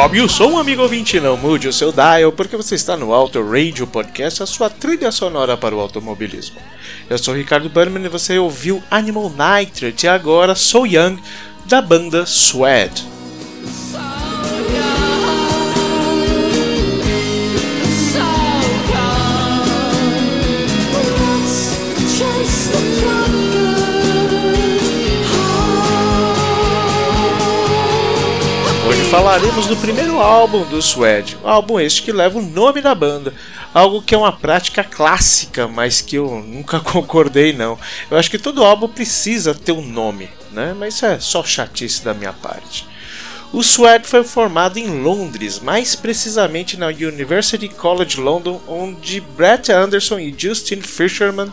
Sobe o som, amigo ouvinte, não mude o seu dial, porque você está no Auto Radio Podcast, a sua trilha sonora para o automobilismo. Eu sou Ricardo Berman e você ouviu Animal Nitrate e agora So Young, da banda Swed. Falaremos do primeiro álbum do Suede, álbum este que leva o nome da banda, algo que é uma prática clássica, mas que eu nunca concordei não. Eu acho que todo álbum precisa ter um nome, né? Mas isso é só chatice da minha parte. O Swag foi formado em Londres, mais precisamente na University College London, onde Brett Anderson e Justin Fisherman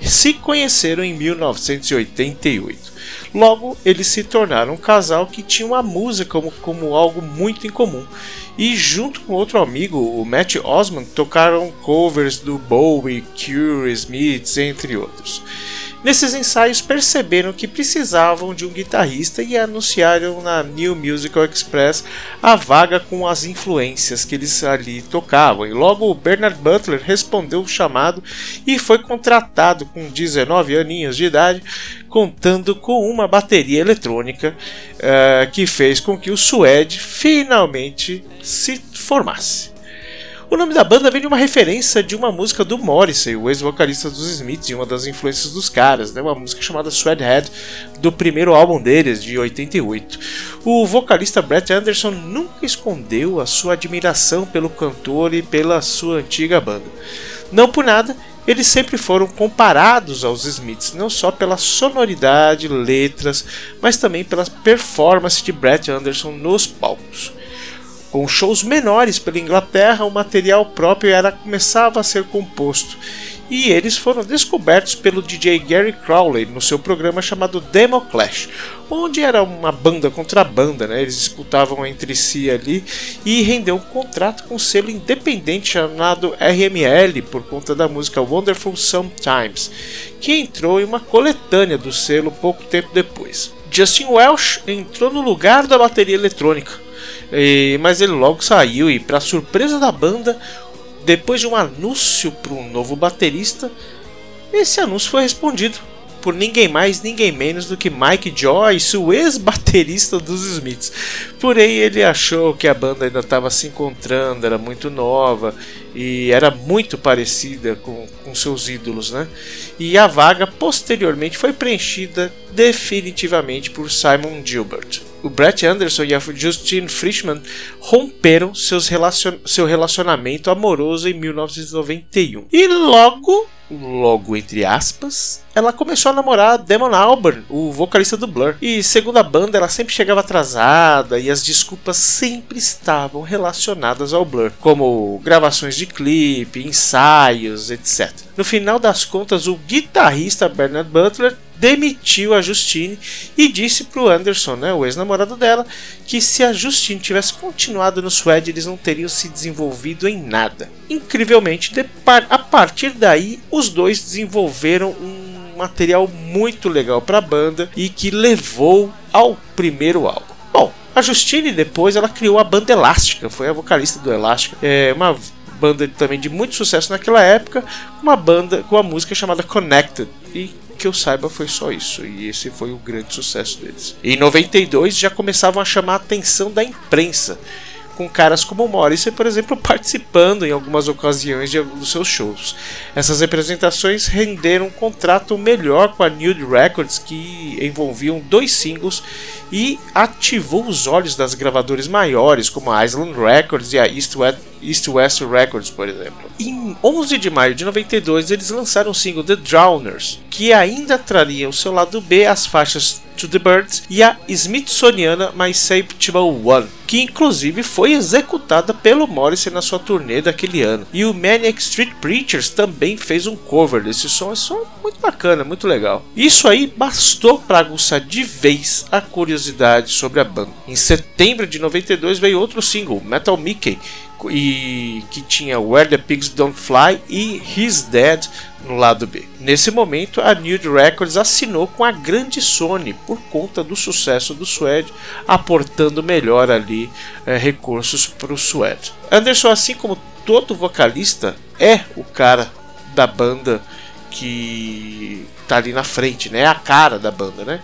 se conheceram em 1988. Logo, eles se tornaram um casal que tinha a música como, como algo muito em comum. E junto com outro amigo, o Matt Osman, tocaram covers do Bowie, Cure, Smiths, entre outros. Nesses ensaios perceberam que precisavam de um guitarrista e anunciaram na New Musical Express a vaga com as influências que eles ali tocavam. E logo Bernard Butler respondeu o chamado e foi contratado com 19 aninhos de idade, contando com uma bateria eletrônica uh, que fez com que o Suede finalmente se formasse. O nome da banda vem de uma referência de uma música do Morrissey, o ex-vocalista dos Smiths, e uma das influências dos caras, né? uma música chamada Sweathead, do primeiro álbum deles, de 88. O vocalista Brett Anderson nunca escondeu a sua admiração pelo cantor e pela sua antiga banda. Não por nada, eles sempre foram comparados aos Smiths, não só pela sonoridade, letras, mas também pela performance de Brett Anderson nos palcos. Com shows menores pela Inglaterra, o material próprio era começava a ser composto, e eles foram descobertos pelo DJ Gary Crowley no seu programa chamado Demo Clash, onde era uma banda contra banda, né? eles disputavam entre si ali e rendeu um contrato com um selo independente chamado RML por conta da música Wonderful Sometimes, que entrou em uma coletânea do selo pouco tempo depois. Justin Welsh entrou no lugar da bateria eletrônica. Mas ele logo saiu e, para surpresa da banda, depois de um anúncio para um novo baterista, esse anúncio foi respondido por ninguém mais, ninguém menos do que Mike Joyce, o ex-baterista dos Smiths. Porém, ele achou que a banda ainda estava se encontrando, era muito nova e era muito parecida com, com seus ídolos, né? E a vaga posteriormente foi preenchida definitivamente por Simon Gilbert o Brett Anderson e a Justine Frischman romperam seus relacion seu relacionamento amoroso em 1991. E logo, logo entre aspas, ela começou a namorar Damon Albarn, o vocalista do Blur. E segundo a banda, ela sempre chegava atrasada e as desculpas sempre estavam relacionadas ao Blur, como gravações de clipe, ensaios, etc. No final das contas, o guitarrista Bernard Butler demitiu a Justine e disse para o Anderson, né, o ex-namorado dela, que se a Justine tivesse continuado no Suede, eles não teriam se desenvolvido em nada. Incrivelmente, a partir daí, os dois desenvolveram um material muito legal para a banda e que levou ao primeiro álbum. Bom, a Justine depois ela criou a banda Elástica, foi a vocalista do Elástica, é uma banda também de muito sucesso naquela época, uma banda com a música chamada Connected e que eu saiba foi só isso, e esse foi o grande sucesso deles. Em 92 já começavam a chamar a atenção da imprensa, com caras como Morrissey, por exemplo, participando em algumas ocasiões de, dos seus shows. Essas representações renderam um contrato melhor com a Nude Records, que envolviam dois singles e ativou os olhos das gravadoras maiores, como a Island Records e a East West, East West Records, por exemplo. Em 11 de maio de 92, eles lançaram o single The Drowners, que ainda traria o seu lado B as faixas To the Birds e a Smithsoniana My Saptable One, que inclusive foi executada pelo Morrissey na sua turnê daquele ano. E o Maniac Street Preachers também fez um cover desse som, é som muito bacana, muito legal. Isso aí bastou para aguçar de vez a curiosidade sobre a banda. Em setembro de 92 veio outro single, Metal Mickey, e que tinha Where the Pigs Don't Fly e He's Dead no lado B. Nesse momento, a Nude Records assinou com a grande Sony por conta do sucesso do Suede, aportando melhor ali é, recursos para o Suede. Anderson, assim como todo vocalista, é o cara da banda que tá ali na frente, né? É a cara da banda, né?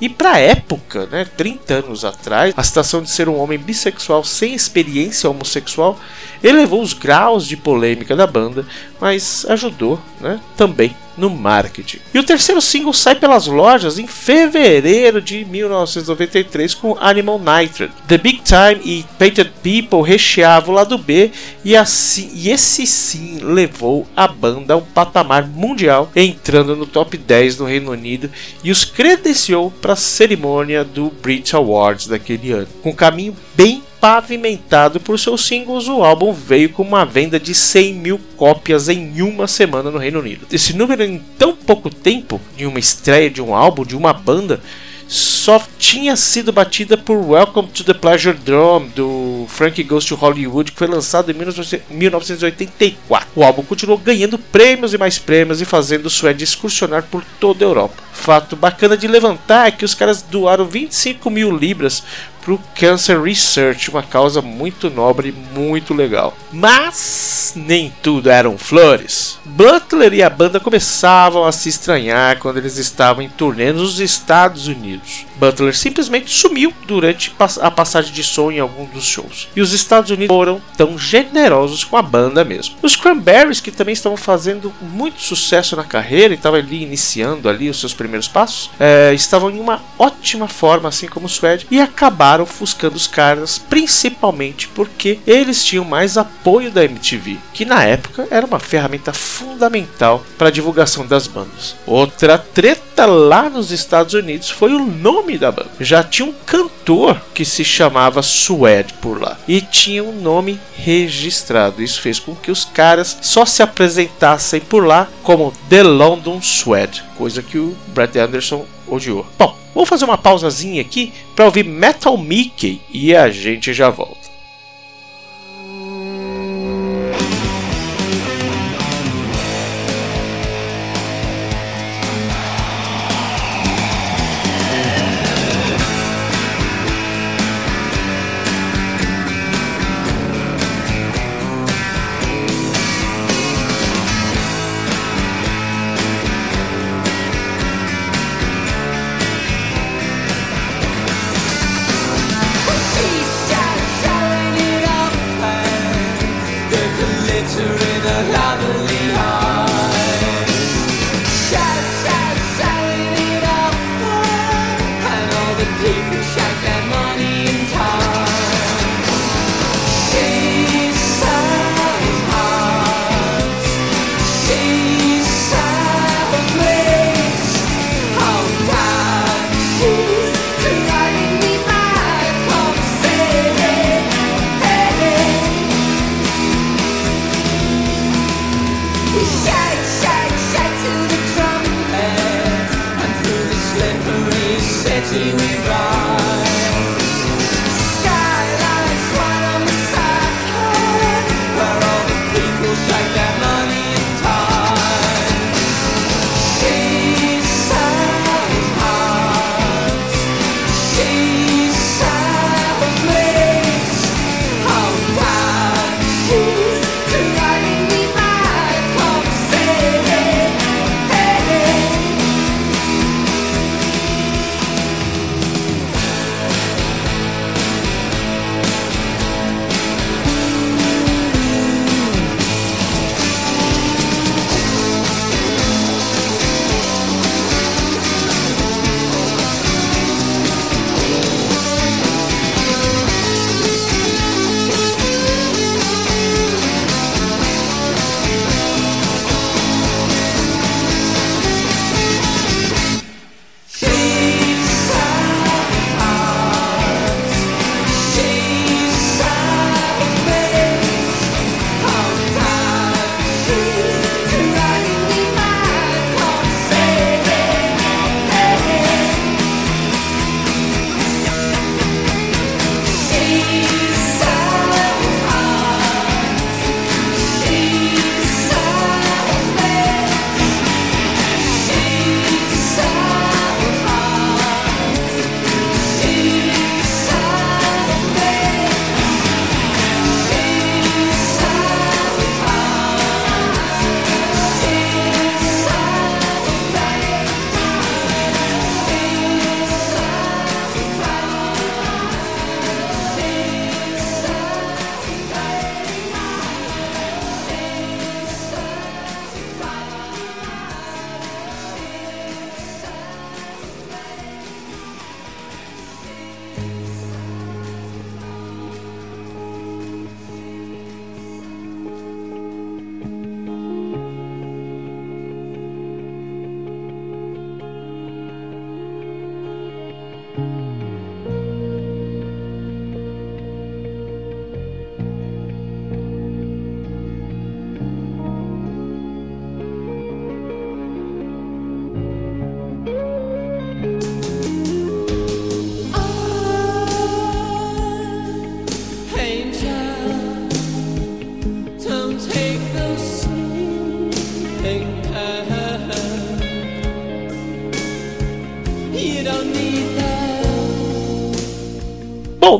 E pra época, né, 30 anos atrás, a situação de ser um homem bissexual sem experiência homossexual elevou os graus de polêmica da banda, mas ajudou, né, também no marketing. E o terceiro single sai pelas lojas em fevereiro de 1993 com Animal Nitrate. The Big Time e Painted People recheavam o lado B e, assim, e esse sim levou a banda a um patamar mundial, entrando no top 10 no Reino Unido e os credenciou para a cerimônia do Brit Awards daquele ano, com caminho bem pavimentado por seus singles, o álbum veio com uma venda de 100 mil cópias em uma semana no Reino Unido. Esse número em tão pouco tempo, de uma estreia de um álbum, de uma banda, só tinha sido batida por Welcome to the Pleasure Dome do Frank Goes to Hollywood, que foi lançado em 1984. O álbum continuou ganhando prêmios e mais prêmios e fazendo Suede excursionar por toda a Europa. Fato bacana de levantar é que os caras doaram 25 mil libras para o Cancer Research, uma causa muito nobre e muito legal. Mas nem tudo eram flores. Butler e a banda começavam a se estranhar quando eles estavam em turnê nos Estados Unidos. Butler simplesmente sumiu durante a passagem de som em algum dos shows. E os Estados Unidos foram tão generosos com a banda mesmo. Os Cranberries, que também estavam fazendo muito sucesso na carreira e estavam ali iniciando ali os seus primeiros passos, é, estavam em uma ótima forma, assim como o Suede, e acabaram ofuscando os caras, principalmente porque eles tinham mais apoio da MTV, que na época era uma ferramenta fundamental para a divulgação das bandas. Outra treta lá nos Estados Unidos foi o nome da banda. Já tinha um cantor que se chamava Suede por lá e tinha um nome registrado. Isso fez com que os caras só se apresentassem por lá como The London Suede, coisa que o Brett Anderson odiou. Bom, vamos fazer uma pausazinha aqui para ouvir Metal Mickey e a gente já volta.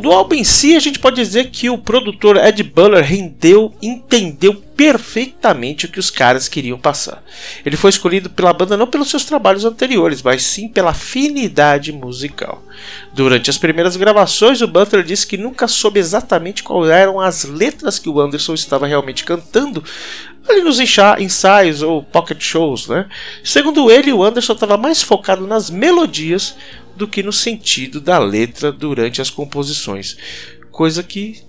Do álbum em si, a gente pode dizer que o produtor Ed Buller rendeu, entendeu perfeitamente o que os caras queriam passar. Ele foi escolhido pela banda não pelos seus trabalhos anteriores, mas sim pela afinidade musical. Durante as primeiras gravações, o Butler disse que nunca soube exatamente quais eram as letras que o Anderson estava realmente cantando ali nos ensaios ou pocket shows, né? Segundo ele, o Anderson estava mais focado nas melodias do que no sentido da letra durante as composições. Coisa que,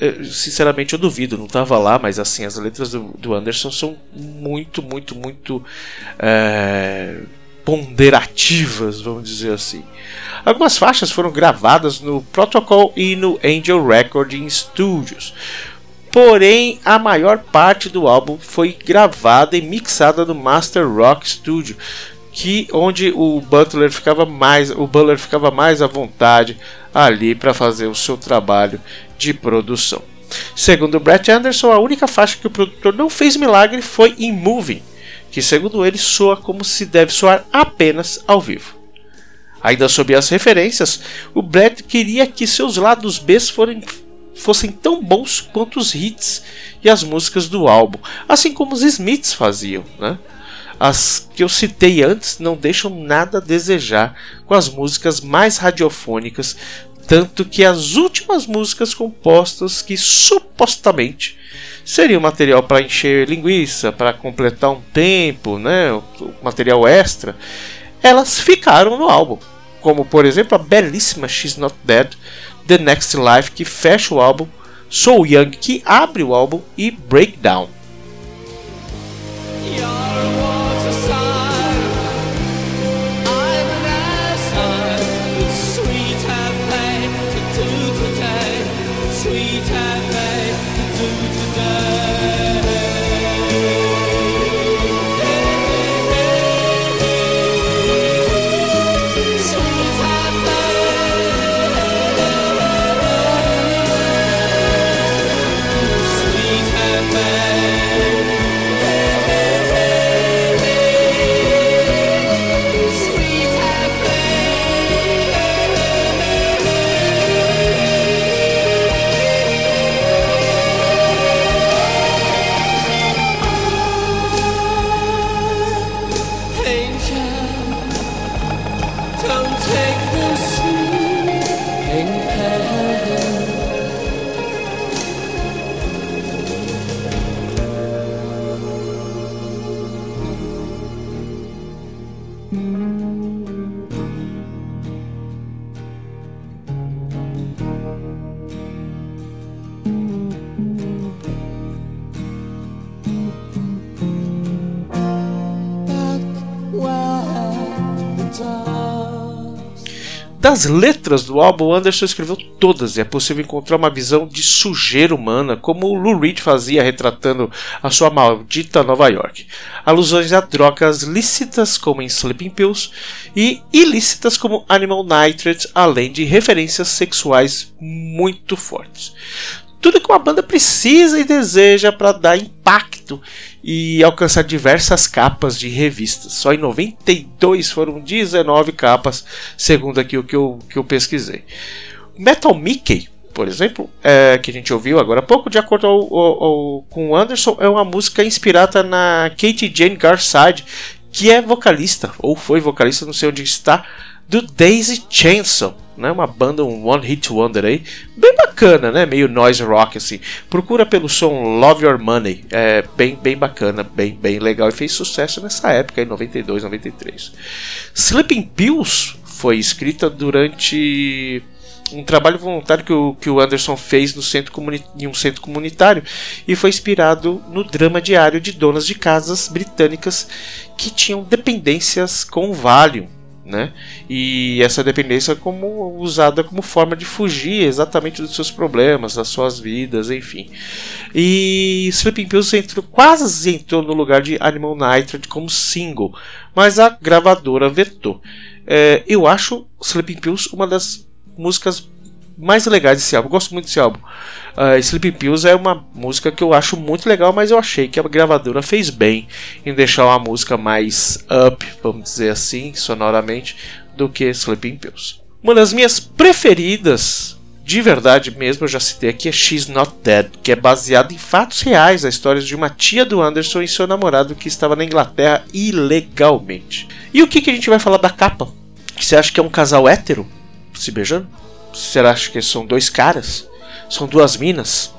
eh, sinceramente, eu duvido, não estava lá, mas assim, as letras do, Anderson são muito, muito, muito é, ponderativas, vamos dizer assim. Algumas faixas foram gravadas no Protocol e no Angel Recording Studios. Porém, a maior parte do álbum foi gravada e mixada no Master Rock Studio, que onde o Butler ficava mais, o Butler ficava mais à vontade ali para fazer o seu trabalho de produção. Segundo Brett Anderson, a única faixa que o produtor não fez milagre foi em Moving, que segundo ele soa como se deve soar apenas ao vivo. Ainda sob as referências, o Brett queria que seus lados B fossem, tão bons quanto os hits e as músicas do álbum, assim como os Smiths faziam, né? As que eu citei antes não deixam nada a desejar com as músicas mais radiofônicas, tanto que as últimas músicas compostas que supostamente seriam material para encher linguiça, para completar um tempo, né, material extra, elas ficaram no álbum, como por exemplo a belíssima She's Not Dead, The Next Life que fecha o álbum, So Young que abre o álbum e Breakdown. Das letras do álbum, Anderson escreveu todas e é possível encontrar uma visão de sujeira humana, como Lou Reed fazia retratando a sua maldita Nova York. Alusões a drogas lícitas, como em Sleeping Pills, e ilícitas, como Animal Nitrate, além de referências sexuais muito fortes tudo que uma banda precisa e deseja para dar impacto e alcançar diversas capas de revistas. Só em 92 foram 19 capas, segundo aqui o que eu, que eu pesquisei. Metal Mickey, por exemplo, é, que a gente ouviu agora há pouco, de acordo ao, ao, ao, com o Anderson, é uma música inspirada na Katie Jane Garside, que é vocalista, ou foi vocalista, não sei onde está, do Daisy Chainsaw né? Uma banda, um One Hit Wonder aí, bem bacana, né? Meio noise rock assim. Procura pelo som Love Your Money, é bem, bem bacana, bem, bem legal e fez sucesso nessa época, em 92, 93. Sleeping Pills foi escrita durante um trabalho voluntário que o, que o Anderson fez no centro em um centro comunitário e foi inspirado no drama diário de donas de casas britânicas que tinham dependências com o Valium né? E essa dependência como usada como forma de fugir exatamente dos seus problemas, das suas vidas, enfim. E Sleeping Pills entrou, quase entrou no lugar de Animal Nitrate como single, mas a gravadora vetou. É, eu acho Sleeping Pills uma das músicas mais legais desse álbum. Eu gosto muito desse álbum. Uh, Sleeping Pills é uma música que eu acho muito legal, mas eu achei que a gravadora fez bem em deixar uma música mais up, vamos dizer assim, sonoramente, do que Sleeping Pills. Uma das minhas preferidas de verdade mesmo, eu já citei aqui, é She's Not Dead, que é baseado em fatos reais, a história de uma tia do Anderson e seu namorado que estava na Inglaterra ilegalmente. E o que, que a gente vai falar da capa? Você acha que é um casal hétero se beijando? Acha que são dois caras? São duas minas?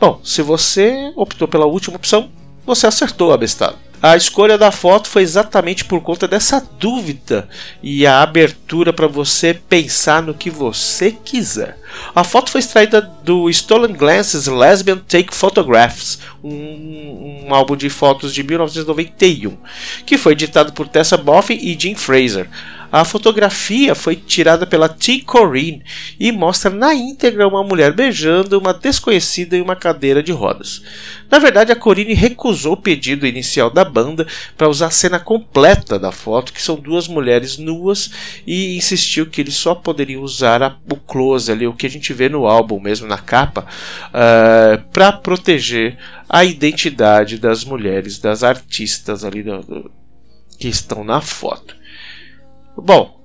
Bom, se você optou pela última opção, você acertou, abestado. A escolha da foto foi exatamente por conta dessa dúvida e a abertura para você pensar no que você quiser. A foto foi extraída do Stolen Glances Lesbian Take Photographs, um, um, álbum de fotos de 1991, que foi editado por Tessa Boffin e Jim Fraser. A fotografia foi tirada pela T. Corinne e mostra na íntegra uma mulher beijando uma desconhecida em uma cadeira de rodas. Na verdade, a Corinne recusou o pedido inicial da banda para usar a cena completa da foto, que são duas mulheres nuas, e insistiu que eles só poderiam usar a, o close ali, o que a gente vê no álbum mesmo na capa, uh, eh, para proteger a identidade das mulheres, das artistas ali do, do, que estão na foto. Bom,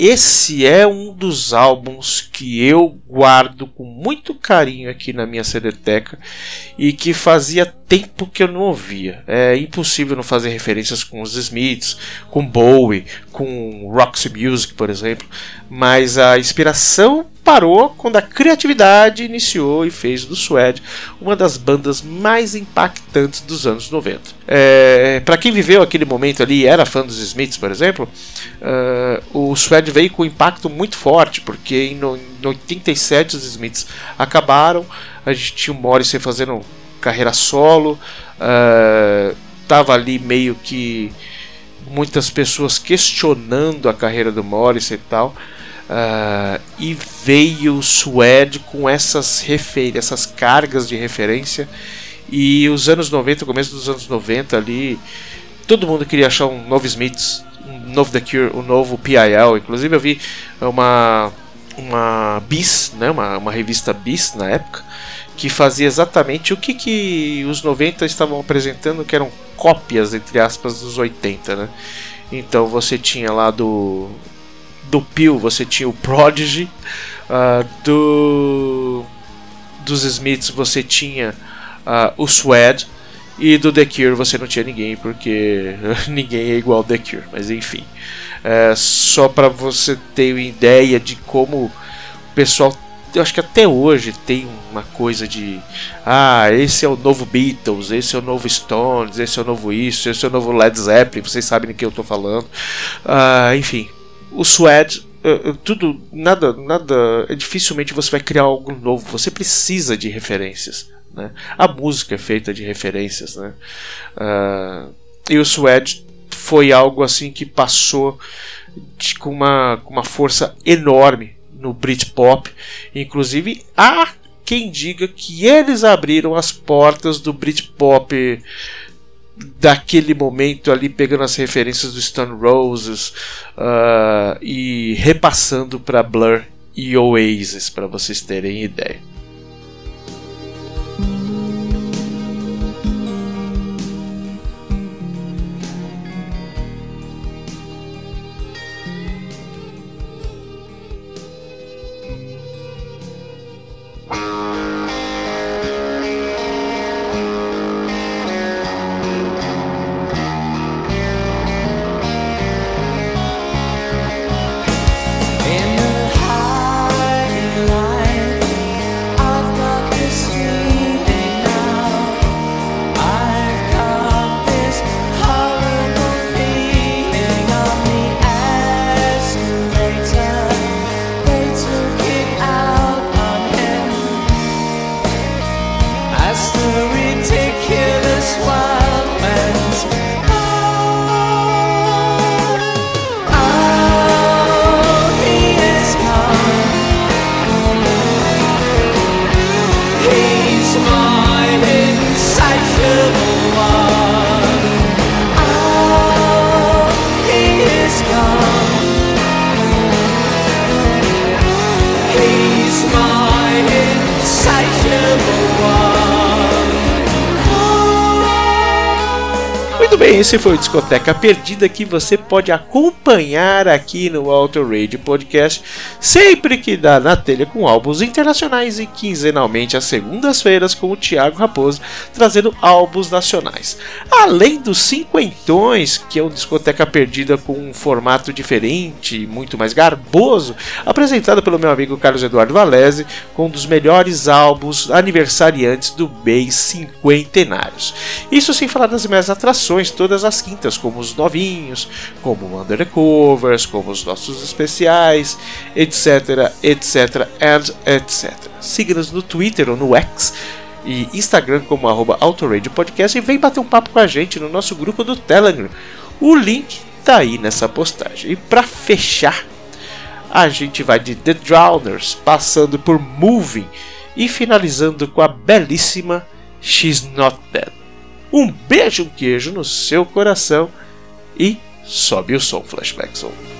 esse é um dos álbuns que eu guardo com muito carinho aqui na minha CDteca e que fazia tempo que eu não ouvia. É impossível não fazer referências com os Smiths, com Bowie, com Roxy Music, por exemplo, mas a inspiração parou quando a criatividade iniciou e fez do Suede uma das bandas mais impactantes dos anos 90. É, Para quem viveu aquele momento ali e era fã dos Smiths, por exemplo, uh, o Suede veio com um impacto muito forte, porque em, no, em 87 os Smiths acabaram, a gente tinha o Morrissey fazendo carreira solo, uh, ali meio que muitas pessoas questionando a carreira do Morrissey e tal. Uh, e veio o Suede com essas, refer essas cargas de referência. E os anos 90, começo dos anos 90 ali, todo mundo queria achar um novo Smiths, um novo The Cure, um novo PIL. Inclusive eu vi uma, uma Bis, né, uma, uma revista Bis na época, que fazia exatamente o que, que os 90 estavam apresentando, que eram cópias, entre aspas, dos 80. Né? Então você tinha lá do do Peel você tinha o Prodigy, uh, do dos Smiths você tinha uh, o Swed e do The Cure você não tinha ninguém porque ninguém é igual ao The Cure, mas enfim, é, só para você ter uma ideia de como o pessoal eu acho que até hoje tem uma coisa de ah, esse é o novo Beatles, esse é o novo Stones, esse é o novo isso, esse é o novo Led Zeppelin, vocês sabem do que eu estou falando. Uh, enfim, o Swed, uh, tudo, nada, nada, dificilmente você vai criar algo novo. Você precisa de referências. Né? A música é feita de referências, né? Uh, e o Swed foi algo assim que passou de, com, uma, com uma força enorme no Britpop. Inclusive, há quem diga que eles abriram as portas do Britpop daquele momento ali pegando as referências do Stone Roses uh, e repassando para Blur e Oasis para vocês terem ideia. Esse foi o Discoteca Perdida que você pode acompanhar aqui no Auto Radio Podcast sempre que dá na telha com álbuns internacionais e quinzenalmente às segundas-feiras com o Thiago Raposo trazendo álbuns nacionais. Além dos cinquentões, que é um Discoteca Perdida com um formato diferente e muito mais garboso, apresentado pelo meu amigo Carlos Eduardo Valese com um dos melhores álbuns aniversariantes do mês cinquentenários. Isso sem falar das minhas atrações todas as quintas, como os novinhos, como Undercovers, como os nossos especiais, etc, etc, and etc. Siga-nos no Twitter ou no X e Instagram como arroba Podcast e vem bater um papo com a gente no nosso grupo do Telegram. O link tá aí nessa postagem. E para fechar, a gente vai de The Drowners, passando por Moving e finalizando com a belíssima She's Not Dead. Um beijo, um queijo no seu coração e sobe o som, Flashback Zone.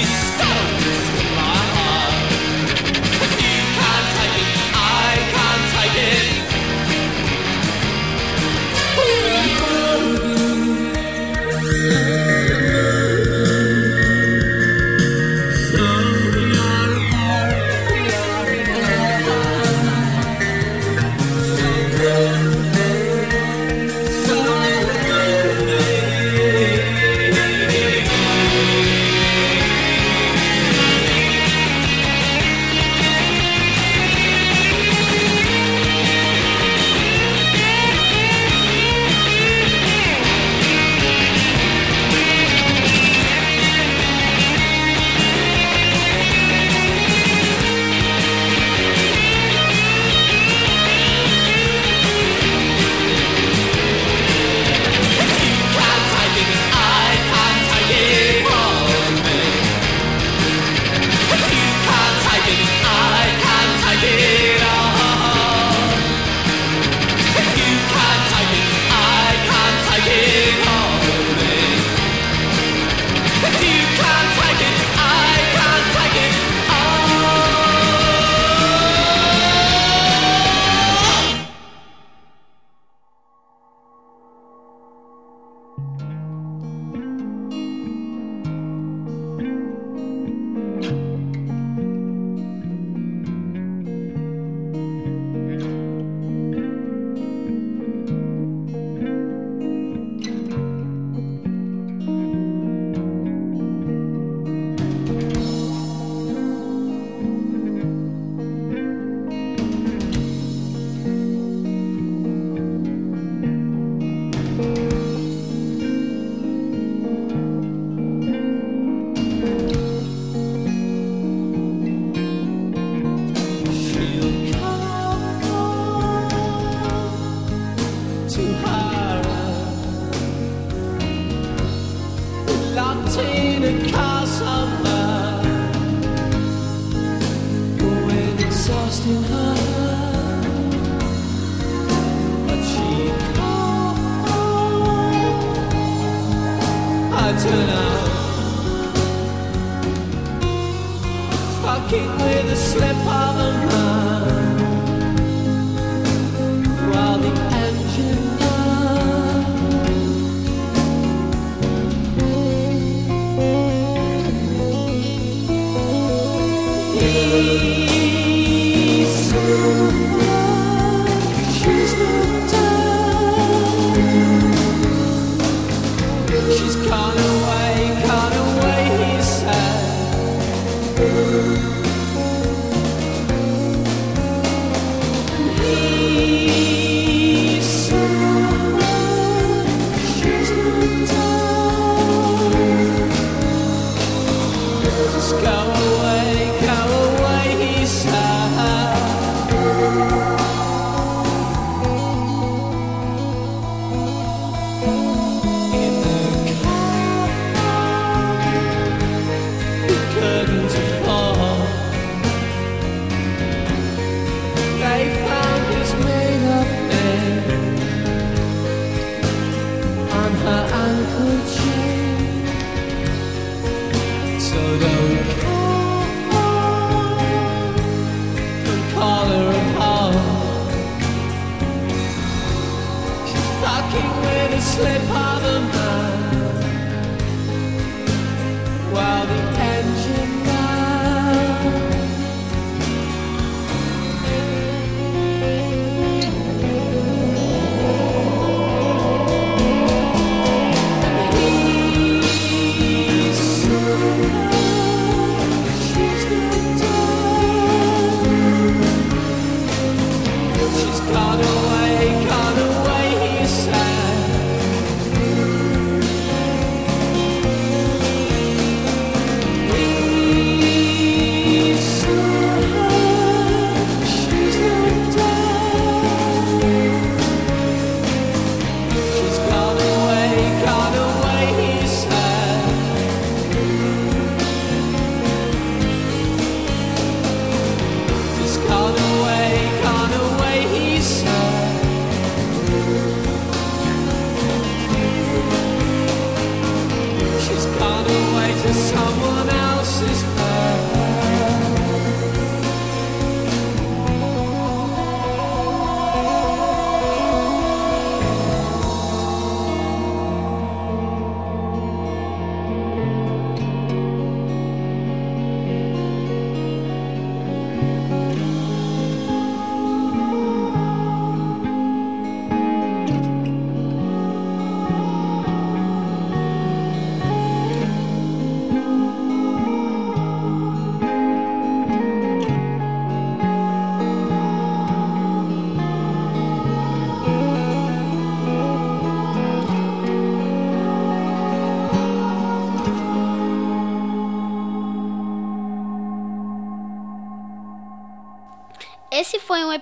Please stop. Fucking with a slip of a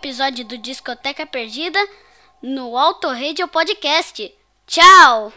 episódio do Discoteca Perdida no Auto Radio Podcast. Tchau!